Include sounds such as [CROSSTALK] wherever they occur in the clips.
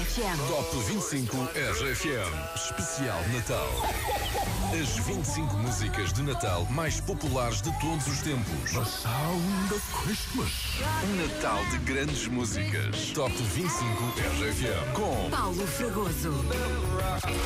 RFM. Top 25 RFM. Especial Natal. As 25 músicas de Natal mais populares de todos os tempos. The sound of Christmas. Um Natal de grandes músicas. Top 25 RFM. Com Paulo Fragoso.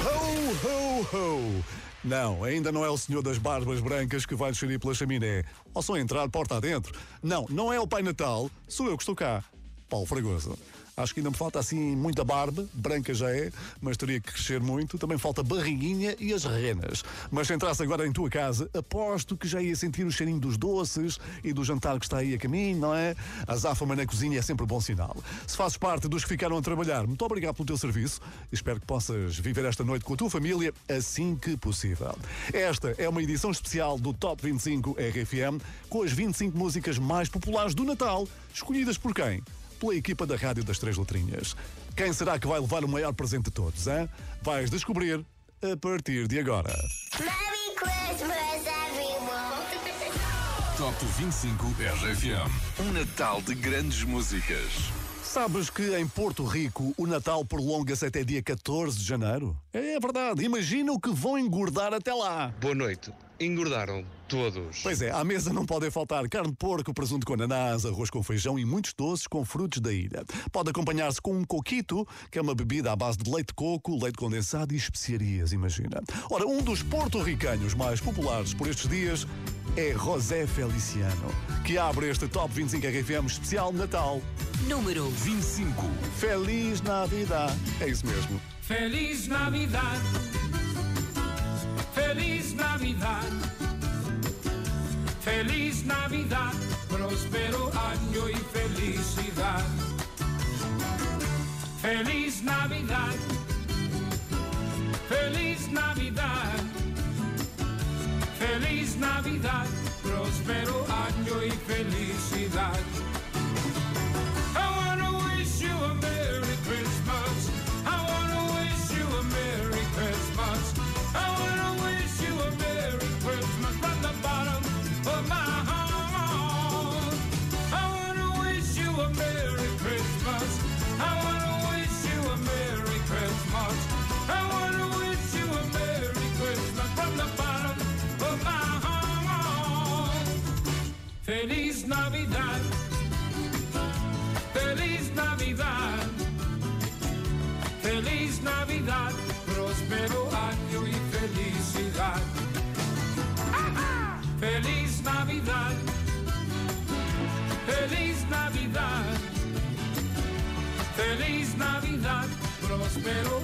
Ho, ho, ho. Não, ainda não é o senhor das barbas brancas que vai descer pela chaminé. Ou só entrar porta adentro. Não, não é o Pai Natal, sou eu que estou cá. Paulo Fragoso. Acho que ainda me falta assim muita barba, branca já é, mas teria que crescer muito. Também falta barriguinha e as renas. Mas se entrasse agora em tua casa, aposto que já ia sentir o cheirinho dos doces e do jantar que está aí a caminho, não é? A záfama na cozinha é sempre bom sinal. Se fazes parte dos que ficaram a trabalhar, muito obrigado pelo teu serviço. Espero que possas viver esta noite com a tua família assim que possível. Esta é uma edição especial do Top 25 RFM com as 25 músicas mais populares do Natal, escolhidas por quem? Pela equipa da Rádio das Três Letrinhas. Quem será que vai levar o maior presente de todos, hein? Vais descobrir a partir de agora. Merry Christmas, everyone. Top 25 RFM. Um Natal de grandes músicas. Sabes que em Porto Rico o Natal prolonga-se até dia 14 de janeiro? É verdade, imagina o que vão engordar até lá. Boa noite. Engordaram todos. Pois é, à mesa não podem faltar carne de porco, presunto com ananás, arroz com feijão e muitos doces com frutos da ilha. Pode acompanhar-se com um coquito, que é uma bebida à base de leite de coco, leite condensado e especiarias, imagina. Ora, um dos porto-ricanos mais populares por estes dias é José Feliciano, que abre este Top 25 RFM especial Natal. Número 25. Feliz Navidad. É isso mesmo. Feliz Navidad. Feliz Navidad. Feliz Navidad. Próspero año y felicidad. Feliz Navidad. Feliz Navidad. Navidad. Próspero año y felicidad. I wanna wish you a próspero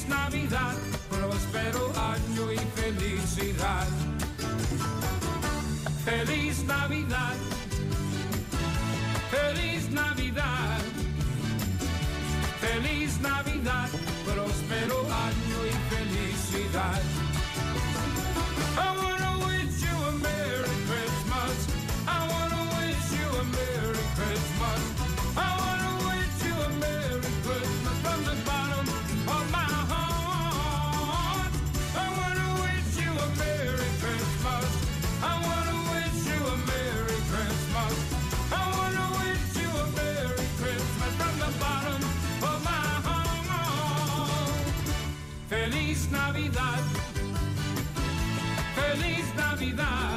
Navidad. Feliz Navidad.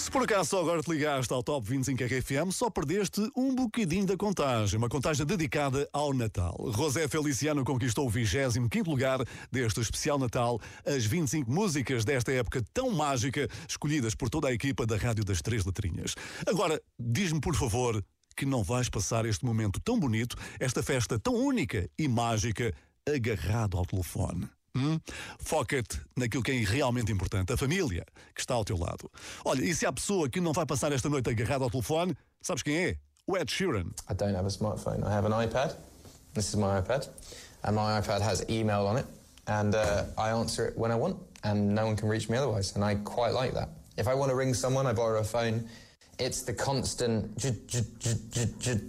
Se por acaso só agora te ligaste ao Top 25 RFM, só perdeste um bocadinho da contagem, uma contagem dedicada ao Natal. José Feliciano conquistou o 25 lugar deste especial Natal, as 25 músicas desta época tão mágica, escolhidas por toda a equipa da Rádio das Três Letrinhas. Agora, diz-me por favor que não vais passar este momento tão bonito, esta festa tão única e mágica, agarrado ao telefone. Hum? Foca-te naquilo que é realmente importante, a família que está ao teu lado. Olha, e se há pessoa que não vai passar esta noite agarrada ao telefone, sabes quem é? O Ed Sheeran. I don't have a smartphone. I have an iPad. This is my iPad. And my iPad has email on it. And uh, I answer it when I want. And no one can reach me otherwise. And I quite like that. If I want to ring someone, I borrow a phone. It's the constant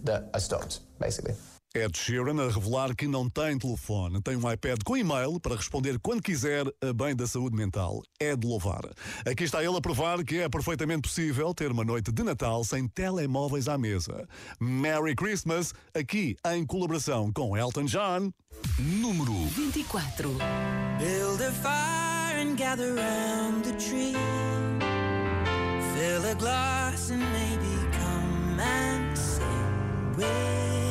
that I stopped, basically. Ed Sheeran a revelar que não tem telefone, tem um iPad com e-mail para responder quando quiser a bem da saúde mental. É de louvar. Aqui está ele a provar que é perfeitamente possível ter uma noite de Natal sem telemóveis à mesa. Merry Christmas, aqui em colaboração com Elton John. Número 24. Build a fire and gather round the tree. Fill a glass and maybe come and sing with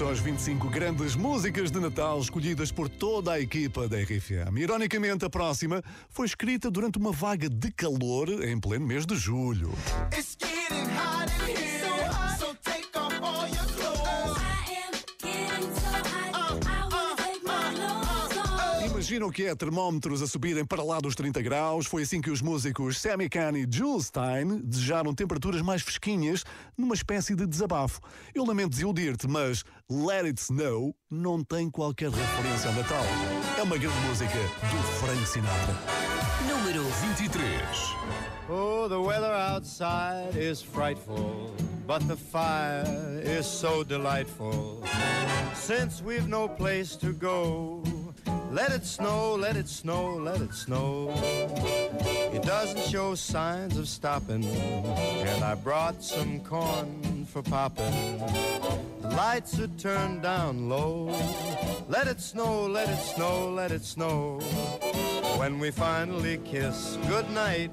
são as 25 grandes músicas de Natal escolhidas por toda a equipa da RFM. Ironicamente, a próxima foi escrita durante uma vaga de calor em pleno mês de julho. It's Imagina o que é termómetros a subirem para lá dos 30 graus. Foi assim que os músicos Sammy Kahn e Jules Stein desejaram temperaturas mais fresquinhas numa espécie de desabafo. Eu lamento desiludir-te, mas Let It Snow não tem qualquer referência ao Natal. É uma grande música do Frank Sinatra. Número 23. Oh, the weather outside is frightful, but the fire is so delightful. Since we've no place to go, Let it snow, let it snow, let it snow. It doesn't show signs of stopping, and I brought some corn for popping. The lights are turned down low. Let it snow, let it snow, let it snow. When we finally kiss goodnight,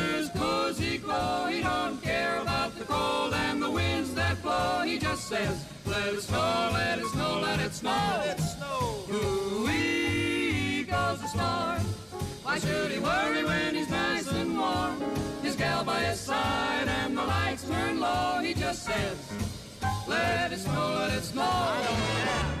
says, let it snow, let it snow, let it snow. Let it snow. Ooh-wee goes the storm. Why should he worry when he's nice and warm? His gal by his side and the lights turn low. He just says, let it snow, let it snow. The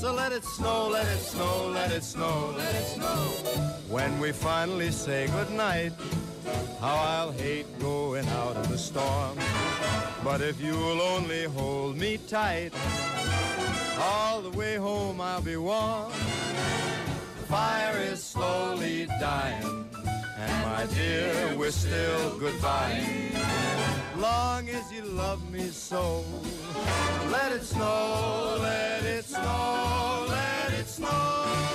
So let it snow, let it snow, let it snow, let it snow. When we finally say goodnight, how I'll hate going out in the storm. But if you'll only hold me tight, all the way home I'll be warm. The fire is slowly dying, and my dear, we're still goodbye. Long as you love me so, let it snow, let it snow, let it snow.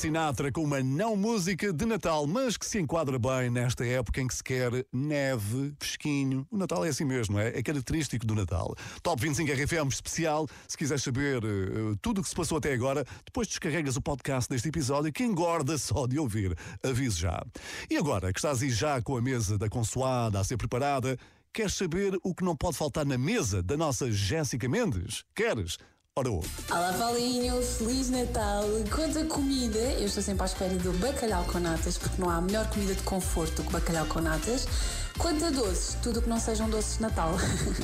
Sinatra com uma não música de Natal, mas que se enquadra bem nesta época em que se quer neve, fresquinho. O Natal é assim mesmo, é, é característico do Natal. Top 25 RFM especial. Se quiseres saber eh, tudo o que se passou até agora, depois descarregas o podcast deste episódio que engorda só de ouvir. Aviso já. E agora que estás aí já com a mesa da consoada a ser preparada, queres saber o que não pode faltar na mesa da nossa Jéssica Mendes? Queres? Ora. Olá Paulinho, Feliz Natal. Quanto a comida, eu estou sempre à espera do bacalhau com natas, porque não há melhor comida de conforto do que bacalhau com natas. Quanto a doces, tudo o que não sejam doces de Natal.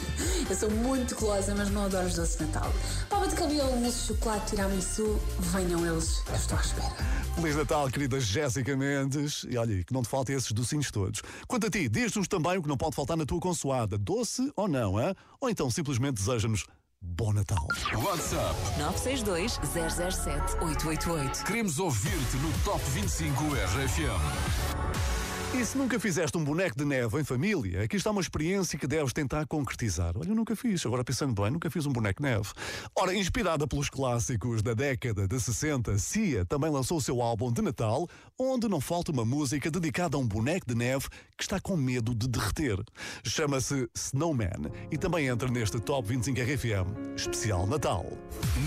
[LAUGHS] eu sou muito golosa, mas não adoro os doces de Natal. Papa de cabelo, mousse de chocolate, tiramisu, venham eles, eu estou à espera. Feliz Natal, querida Jéssica Mendes. E olha, que não te faltem esses docinhos todos. Quanto a ti, diz-nos também o que não pode faltar na tua consoada, doce ou não, hein? ou então simplesmente deseja-nos Bom Natal. WhatsApp 962 007 888. Queremos ouvir-te no Top 25 RFM. E se nunca fizeste um boneco de neve em família, aqui está uma experiência que deves tentar concretizar. Olha, eu nunca fiz, agora pensando bem, nunca fiz um boneco de neve. Ora, inspirada pelos clássicos da década de 60, Cia também lançou o seu álbum de Natal, onde não falta uma música dedicada a um boneco de neve que está com medo de derreter. Chama-se Snowman e também entra neste Top 25 RFM, especial Natal.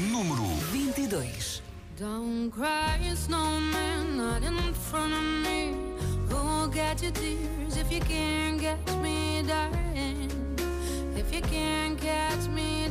Número 22. Don't cry, snowman, not in front of me. Who'll get your tears if you can't catch me, darling? If you can't catch me,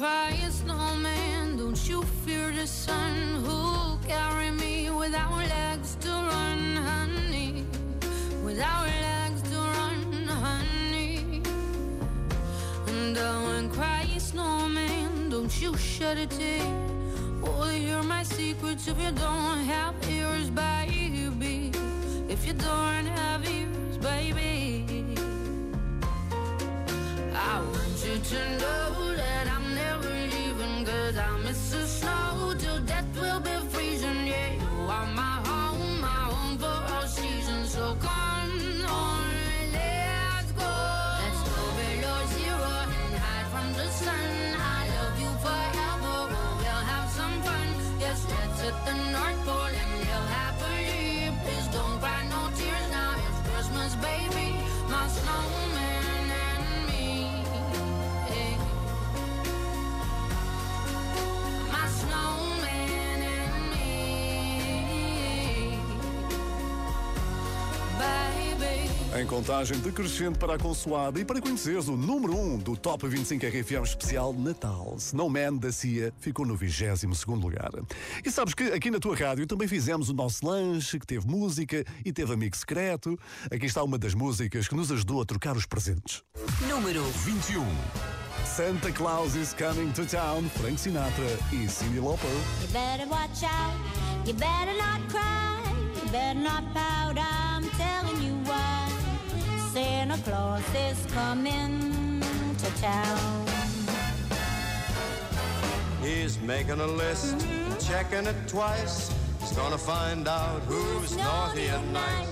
and cry, snowman. Don't you fear the sun? Who'll carry me without legs to run, honey? Without legs to run, honey. And uh, down and cry, snowman. Don't you shed a tear. Oh, you hear my secrets if you don't have ears, baby. If you don't have ears, baby. I want you to know Em contagem decrescente para a consoada e para conheceres o número 1 um do Top 25 RFM especial Natal. Snowman da CIA ficou no 22 lugar. E sabes que aqui na tua rádio também fizemos o nosso lanche, que teve música e teve amigo secreto. Aqui está uma das músicas que nos ajudou a trocar os presentes. Número 21. Santa Claus is Coming to Town, Frank Sinatra e Cyndi Lauper. You better watch out. You better not cry. You better not pout. I'm telling. Santa Claus is coming to town. He's making a list, checking it twice. He's gonna find out who's naughty and nice.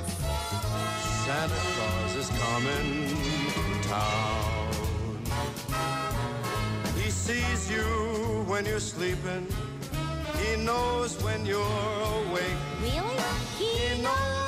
Santa Claus is coming to town. He sees you when you're sleeping. He knows when you're awake. Really? He knows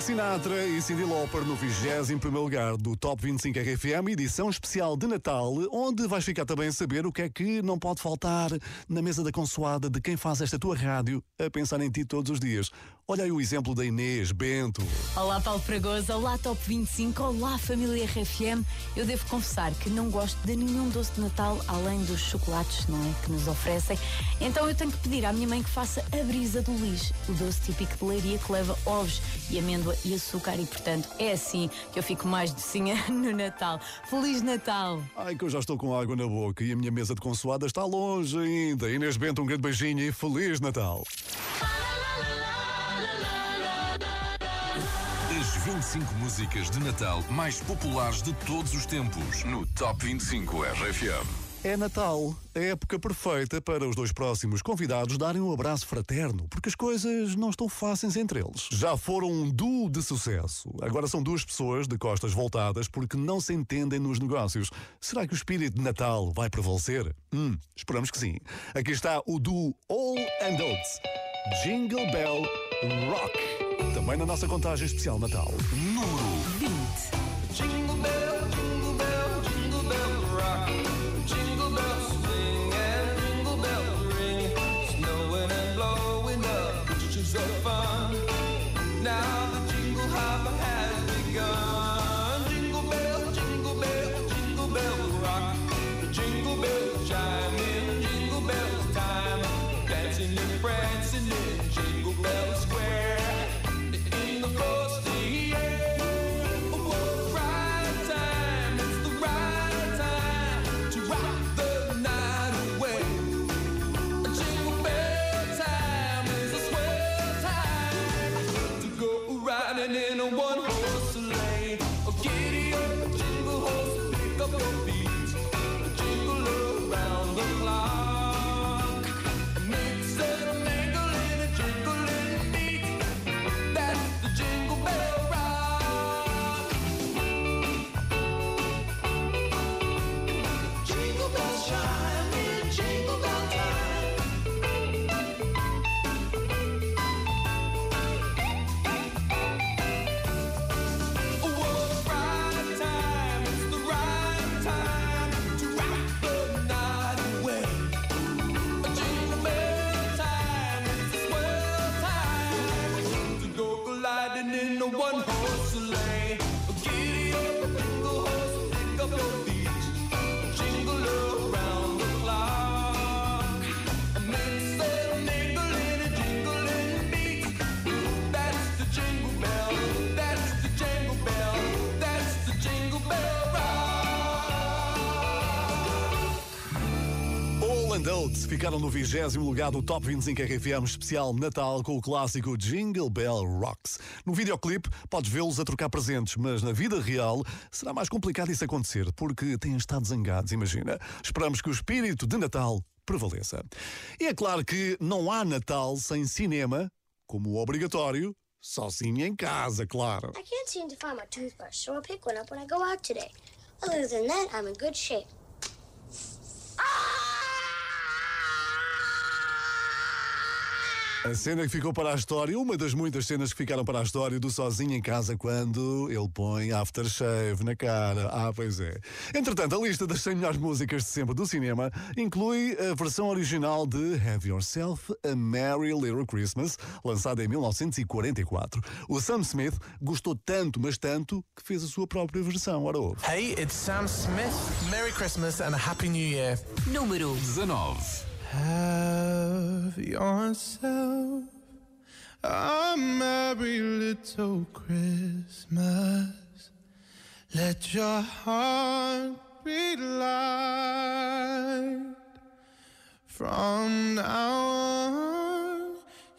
Frank Sinatra e Cyndi Lauper no 21 lugar do Top 25 RFM, edição especial de Natal, onde vais ficar também a saber o que é que não pode faltar na mesa da consoada de quem faz esta tua rádio a pensar em ti todos os dias. Olha aí o exemplo da Inês Bento. Olá Paulo Fragoso, olá Top 25, olá família RFM. Eu devo confessar que não gosto de nenhum doce de Natal além dos chocolates, não é? Que nos oferecem. Então eu tenho que pedir à minha mãe que faça a brisa do lixo, o doce típico de leiria que leva ovos e amêndoa e açúcar e portanto é assim que eu fico mais docinha [LAUGHS] no Natal. Feliz Natal! Ai, que eu já estou com água na boca e a minha mesa de consoada está longe ainda. Inês Bento, um grande beijinho e Feliz Natal. 25 músicas de Natal mais populares de todos os tempos no Top 25 RFM. É Natal, a época perfeita para os dois próximos convidados darem um abraço fraterno, porque as coisas não estão fáceis entre eles. Já foram um duo de sucesso. Agora são duas pessoas de costas voltadas porque não se entendem nos negócios. Será que o espírito de Natal vai prevalecer? Hum, esperamos que sim. Aqui está o duo All and Oates. Jingle Bell Rock. Também na nossa contagem especial Natal. Número 20. One horse ficaram no vigésimo lugar do Top 25 RFM especial Natal com o clássico Jingle Bell Rocks. No videoclipe podes vê-los a trocar presentes, mas na vida real será mais complicado isso acontecer porque têm estado zangados, imagina. Esperamos que o espírito de Natal prevaleça. E é claro que não há Natal sem cinema, como obrigatório, sozinho em casa, claro. Shape. A cena que ficou para a história, uma das muitas cenas que ficaram para a história do sozinho em casa quando ele põe aftershave na cara. Ah, pois é. Entretanto, a lista das 100 melhores músicas de sempre do cinema inclui a versão original de Have Yourself a Merry Little Christmas, lançada em 1944. O Sam Smith gostou tanto, mas tanto, que fez a sua própria versão. Ora, ouve. Hey, it's Sam Smith. Merry Christmas and a Happy New Year. Número 19. Have yourself a merry little Christmas. Let your heart be light. From now on,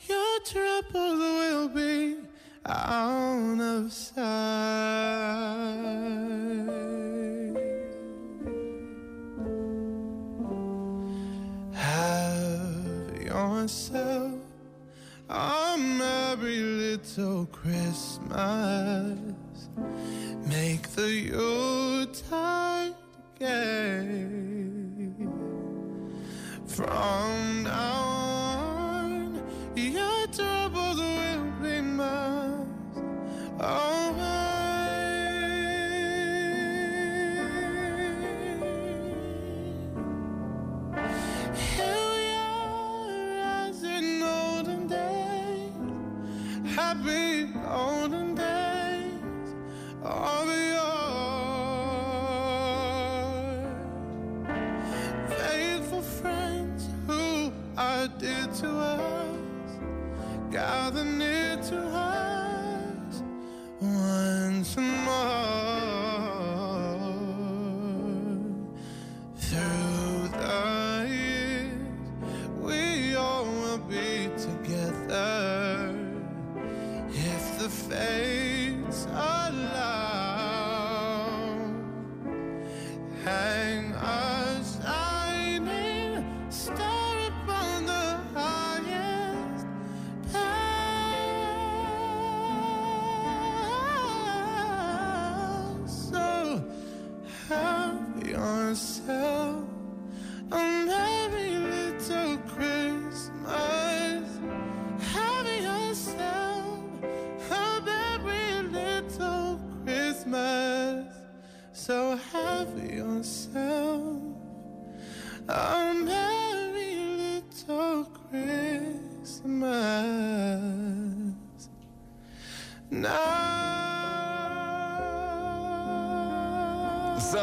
your troubles will be out of sight.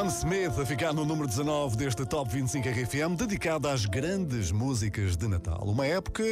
Sam Smith a ficar no número 19 deste Top 25 RFM, dedicado às grandes músicas de Natal. Uma época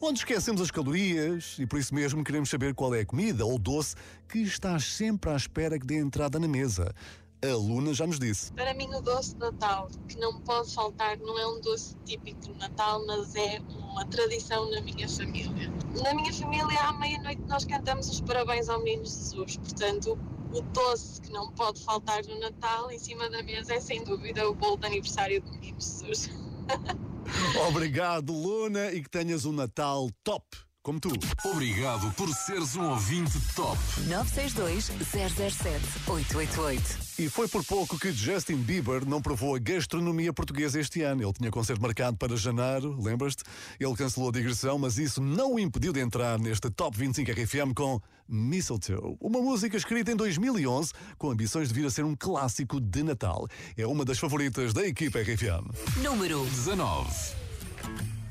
onde esquecemos as calorias e por isso mesmo queremos saber qual é a comida ou doce que estás sempre à espera que dê entrada na mesa. A Luna já nos disse. Para mim, o doce de Natal, que não pode faltar, não é um doce típico de Natal, mas é uma tradição na minha família. Na minha família, à meia-noite, nós cantamos os parabéns ao Menino Jesus. Portanto, o doce que não pode faltar no Natal, em cima da mesa, é sem dúvida o bolo de aniversário Menino Jesus. [LAUGHS] Obrigado, Luna, e que tenhas um Natal top, como tu. Obrigado por seres um ouvinte top. 962-007-888. E foi por pouco que Justin Bieber não provou a gastronomia portuguesa este ano. Ele tinha concerto marcado para janeiro, lembras-te? Ele cancelou a digressão, mas isso não o impediu de entrar neste Top 25 RFM com Mistletoe, uma música escrita em 2011 com ambições de vir a ser um clássico de Natal. É uma das favoritas da equipa RFM. Número 19.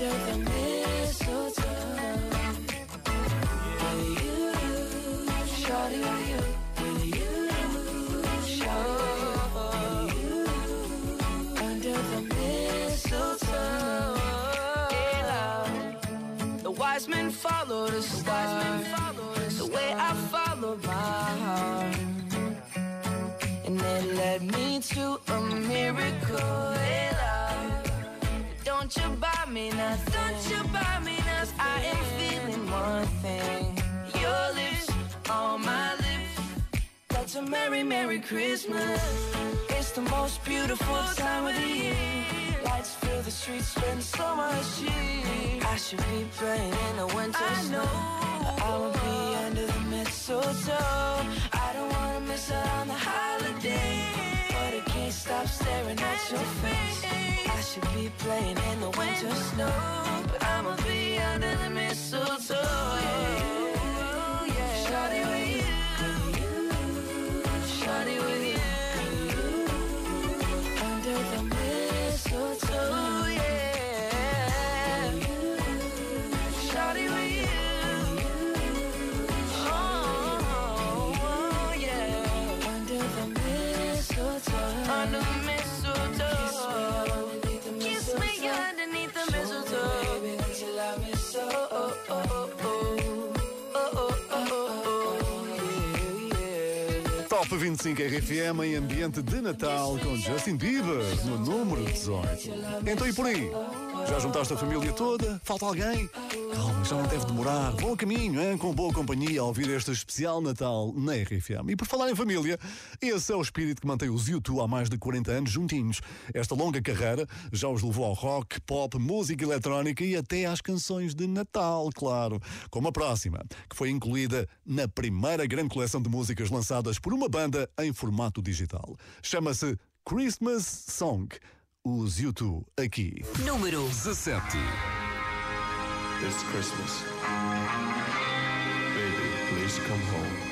Under the mistletoe. With you. Shawty with you. With you. Shawty with you. Under the mistletoe. The wise men followed the star. Me nothing. Don't you buy me nothing. I am feeling one thing. Your lips on my lips. That's a merry, merry Christmas. It's the most beautiful time of the year. Lights fill the streets, spend so much cheer. I should be playing in the winter snow. But I'll be under the mistletoe. I don't wanna miss out on the holiday. Can't stop staring at your face. I should be playing in the winter snow. But I'ma be under the mistletoe. Top 25 RFM em ambiente de Natal com Justin Bieber no número 18. Então e por aí? Já juntaste a família toda? Falta alguém? Calma, já não deve demorar. Bom caminho, hein? com boa companhia a ouvir este especial Natal na RFM. E por falar em família, esse é o espírito que mantém os YouTube há mais de 40 anos juntinhos. Esta longa carreira já os levou ao rock, pop, música eletrónica e até às canções de Natal, claro. Como a próxima, que foi incluída na primeira grande coleção de músicas lançadas por uma banda em formato digital. Chama-se Christmas Song. Os YouTube aqui. Número 17. This Christmas, baby, please come home.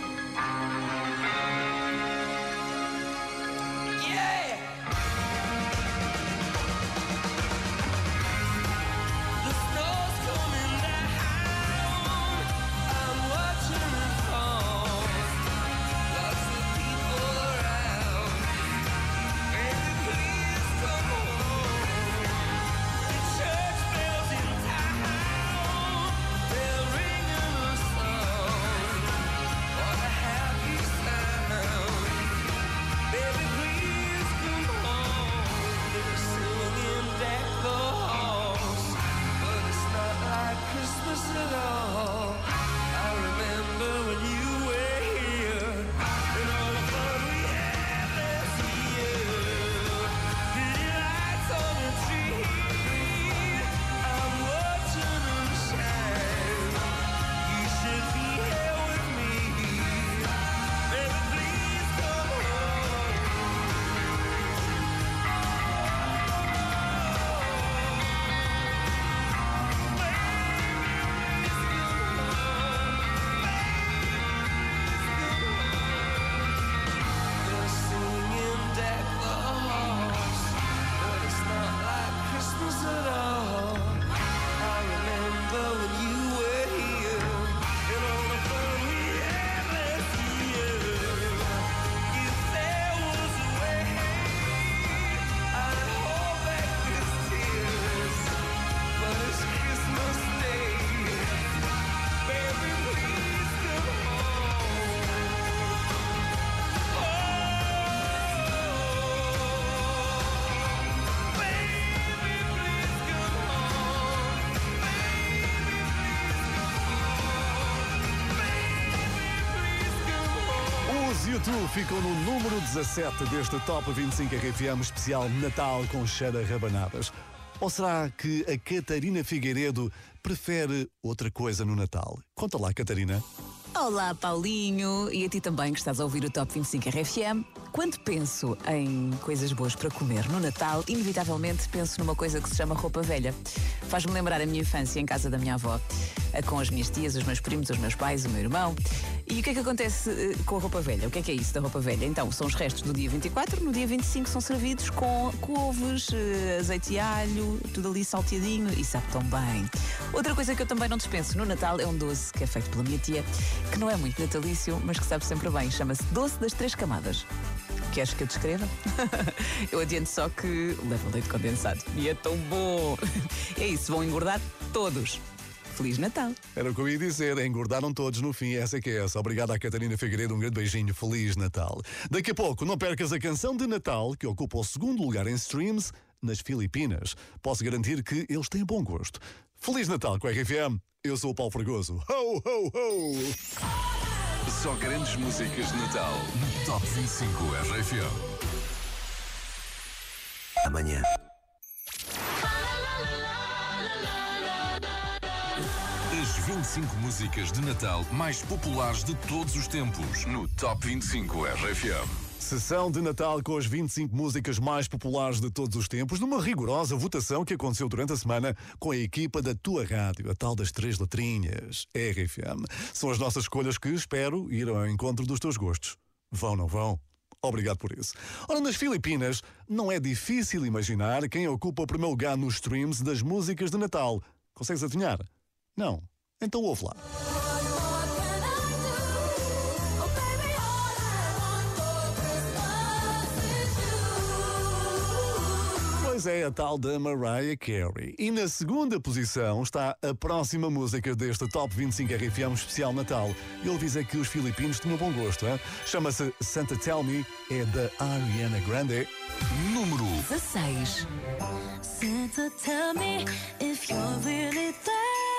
Ficam no número 17 deste Top 25 RFM especial Natal com cheira rabanadas. Ou será que a Catarina Figueiredo prefere outra coisa no Natal? Conta lá, Catarina. Olá, Paulinho, e a ti também que estás a ouvir o Top 25 RFM. Quando penso em coisas boas para comer no Natal, inevitavelmente penso numa coisa que se chama roupa velha. Faz-me lembrar a minha infância em casa da minha avó, com as minhas tias, os meus primos, os meus pais, o meu irmão. E o que é que acontece eh, com a roupa velha? O que é que é isso da roupa velha? Então, são os restos do dia 24, no dia 25 são servidos com couves, eh, azeite e alho, tudo ali salteadinho e sabe tão bem. Outra coisa que eu também não dispenso no Natal é um doce que é feito pela minha tia, que não é muito natalício, mas que sabe sempre bem. Chama-se doce das três camadas. Queres que eu descreva? [LAUGHS] eu adianto só que leva leite condensado. E é tão bom! [LAUGHS] É isso, vão engordar todos. Feliz Natal! Era o que eu ia dizer, engordaram todos no fim, essa é que é essa. Obrigado à Catarina Figueiredo, um grande beijinho, Feliz Natal. Daqui a pouco, não percas a canção de Natal, que ocupa o segundo lugar em streams nas Filipinas. Posso garantir que eles têm bom gosto. Feliz Natal com a RFM, eu sou o Paulo Fragoso. Ho, ho, ho! Só grandes músicas de Natal no Top 25 RFM. Amanhã. As 25 músicas de Natal mais populares de todos os tempos no Top 25 RFM. Sessão de Natal com as 25 músicas mais populares de todos os tempos, numa rigorosa votação que aconteceu durante a semana com a equipa da tua rádio, a tal das três letrinhas, RFM. São as nossas escolhas que espero ir ao encontro dos teus gostos. Vão, não vão? Obrigado por isso. Ora, nas Filipinas, não é difícil imaginar quem ocupa o primeiro lugar nos streams das músicas de Natal. Consegues adivinhar? Não? Então ouve lá. Pois é, a tal da Mariah Carey. E na segunda posição está a próxima música deste Top 25 RFM especial Natal. Ele diz que os filipinos tinham bom gosto, hein? Chama-se Santa Tell Me, é da Ariana Grande. Número 16. Santa, tell me if you're really there.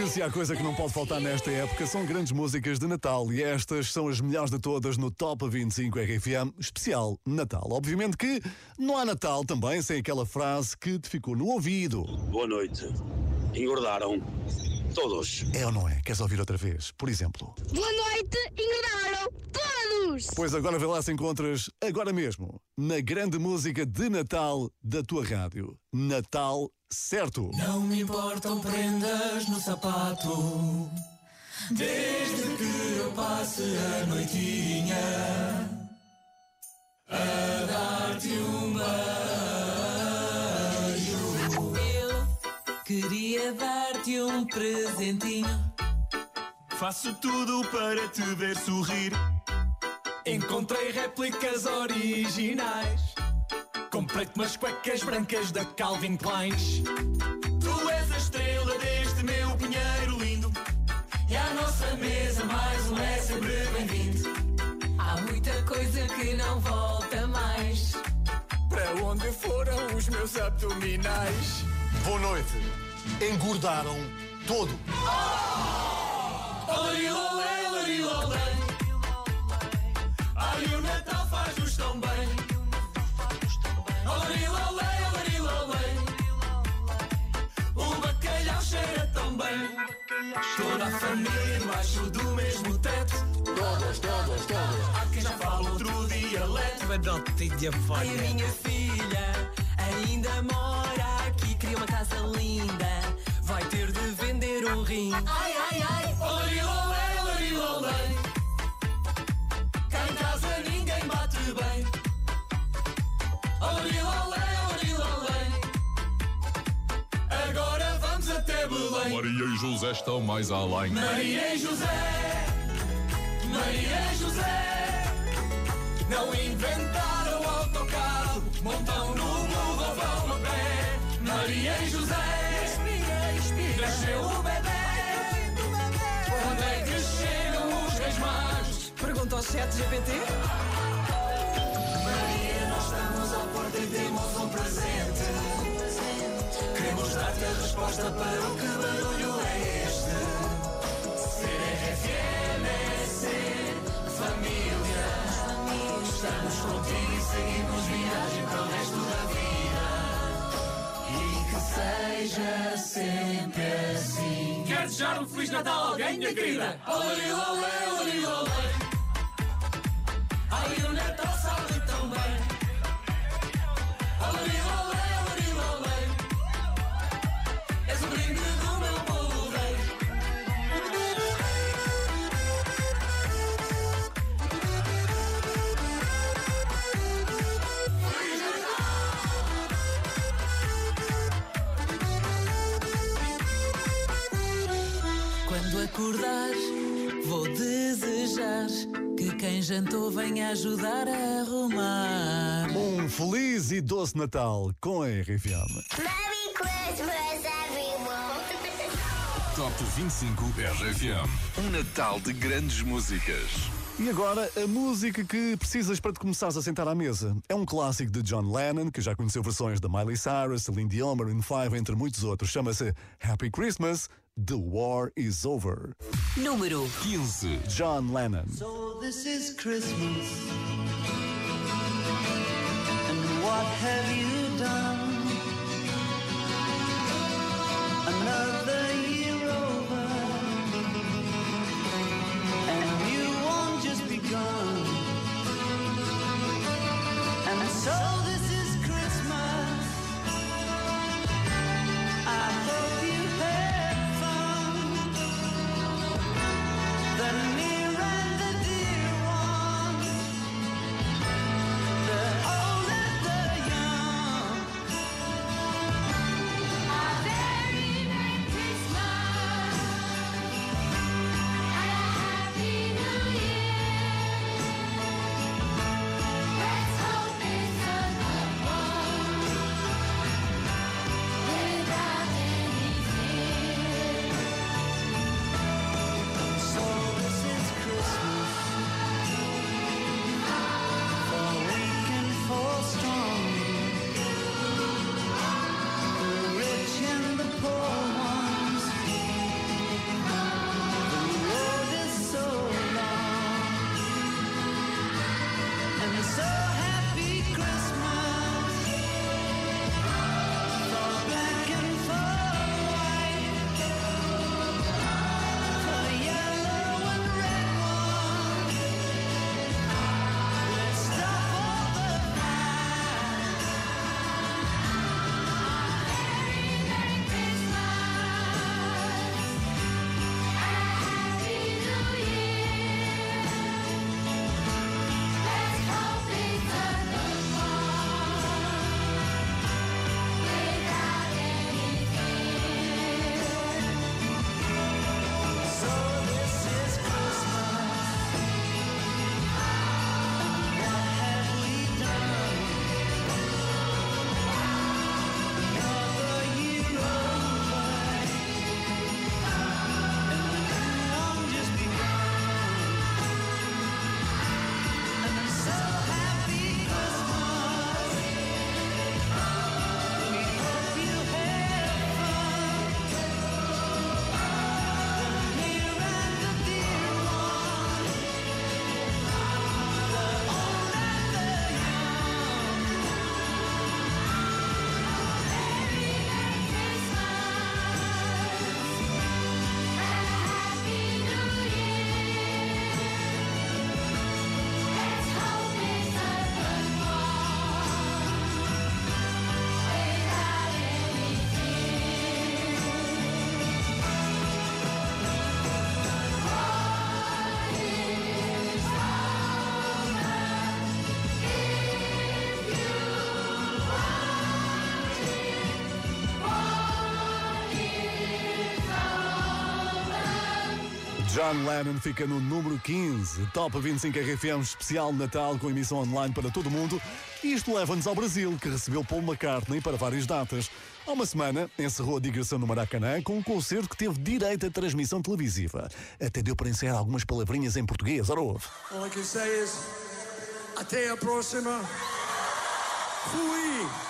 Claro que se há coisa que não pode faltar nesta época são grandes músicas de Natal e estas são as melhores de todas no Top 25 RFM especial Natal. Obviamente que não há Natal também sem aquela frase que te ficou no ouvido. Boa noite. Engordaram. Todos. É ou não é? Queres ouvir outra vez? Por exemplo. Boa noite, engordaram todos! Pois agora vê lá se encontras agora mesmo na grande música de Natal da tua rádio. Natal certo. Não me importam prendas no sapato, desde que eu passe a noitinha a dar-te um beijo. Eu queria dar-te um presentinho. Faço tudo para te ver sorrir. Encontrei réplicas originais. Comprei-te umas cuecas brancas da Calvin Klein. Tu és a estrela deste meu pinheiro lindo. E à nossa mesa mais um é sempre bem-vindo. Há muita coisa que não volta mais. Para onde foram os meus abdominais? Boa noite. Engordaram todo. Ai, o Natal faz-nos tão bem. Olarilolé, olarilolé. O bacalhau cheira tão bem. Toda a família embaixo do mesmo teto. Todas, todas, todas. Há quem já fala outro dialeto. Ai, a minha filha ainda mora aqui. Queria uma casa linda. Vai ter de vender um rim. Ai, ai, ai. Olarilolé, olarilolé. Cá em casa ninguém bate bem. Olarilolé, olarilolé. Agora vamos até Belém. Maria e José estão mais além. Maria e José, Maria e José, não inventaram autocarro, montam no burro ou vão a pé. Maria e José, nasceu o bebê. Quando é que chegam os reis magos? Pergunta ao chat GPT. Maria, nós estamos à porta e temos um presente. Queremos dar-te a resposta para o que barulho é este. Ser RFM seja sempre assim. Quer desejar um Feliz Natal a alguém, minha querida? Olé, olé, olé. Ai, o Natal sabe tão bem. Olé, olé, jantou venha ajudar a arrumar. Um feliz e doce Natal com a RFM. Merry Christmas, everyone! Top 25 RFM. Um Natal de grandes músicas. E agora, a música que precisas para te começares a sentar à mesa. É um clássico de John Lennon, que já conheceu versões da Miley Cyrus, Celine Dion, Maroon 5, entre muitos outros. Chama-se Happy Christmas, The War Is Over. Número 15. John Lennon. So this is Christmas. And what have you done? Another John Lennon fica no número 15, Top 25 RFM especial Natal com emissão online para todo o mundo. Isto leva-nos ao Brasil, que recebeu Paul McCartney para várias datas. Há uma semana, encerrou a digressão no Maracanã com um concerto que teve direito a transmissão televisiva. Até deu para ensaiar algumas palavrinhas em português, ora ouve. All I can say is, até a próxima. Fui.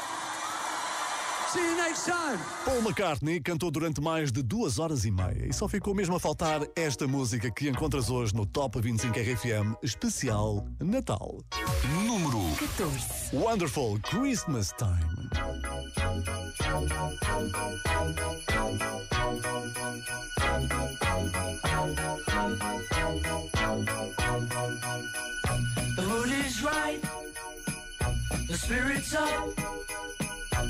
See you next time. Paul McCartney cantou durante mais de duas horas e meia e só ficou mesmo a faltar esta música que encontras hoje no Top 25 RFM especial Natal. Número 14. Wonderful Christmas Time. The mood is right. The spirit's up.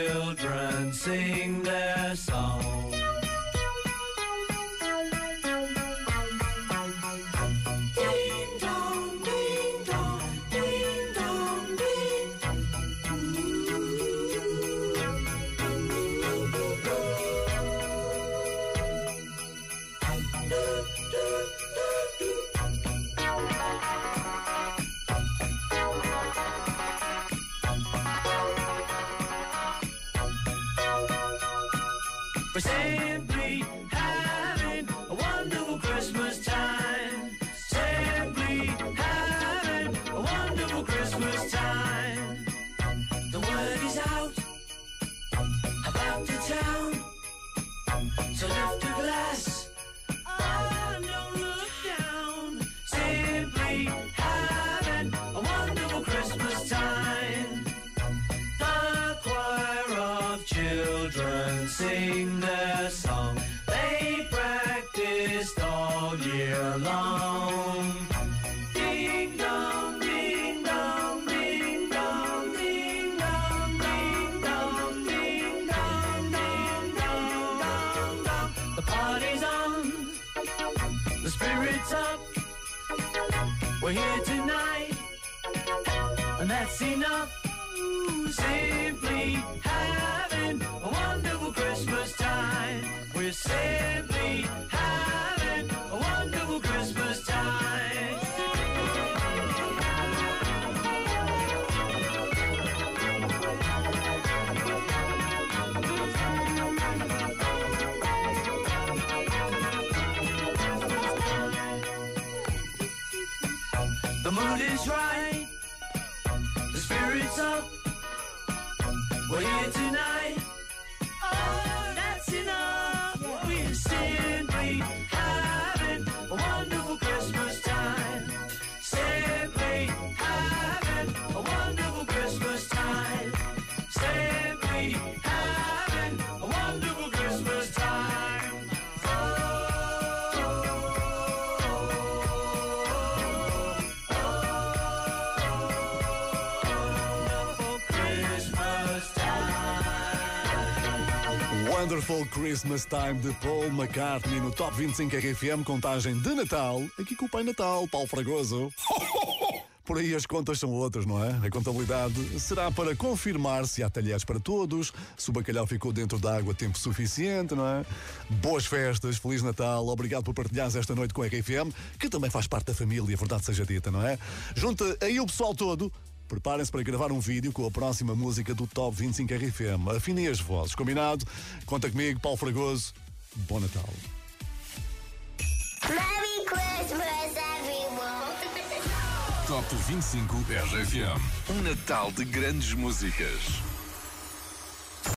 children sing their song. The mood is right, Christmas Time de Paul McCartney no Top 25 RFM, contagem de Natal, aqui com o Pai Natal, Paulo Fragoso. [LAUGHS] Por aí as contas são outras, não é? A contabilidade será para confirmar se há talheres para todos, se o bacalhau ficou dentro da água tempo suficiente, não é? Boas festas, Feliz Natal, obrigado por partilhares esta noite com a RFM, que também faz parte da família, verdade seja dita, não é? Junta aí o pessoal todo, Preparem-se para gravar um vídeo com a próxima música do Top 25 RFM. Afinem as vozes, combinado? Conta comigo, Paulo Fragoso. Bom Natal. Merry Christmas, everyone. Top 25 RFM. Um Natal de grandes músicas.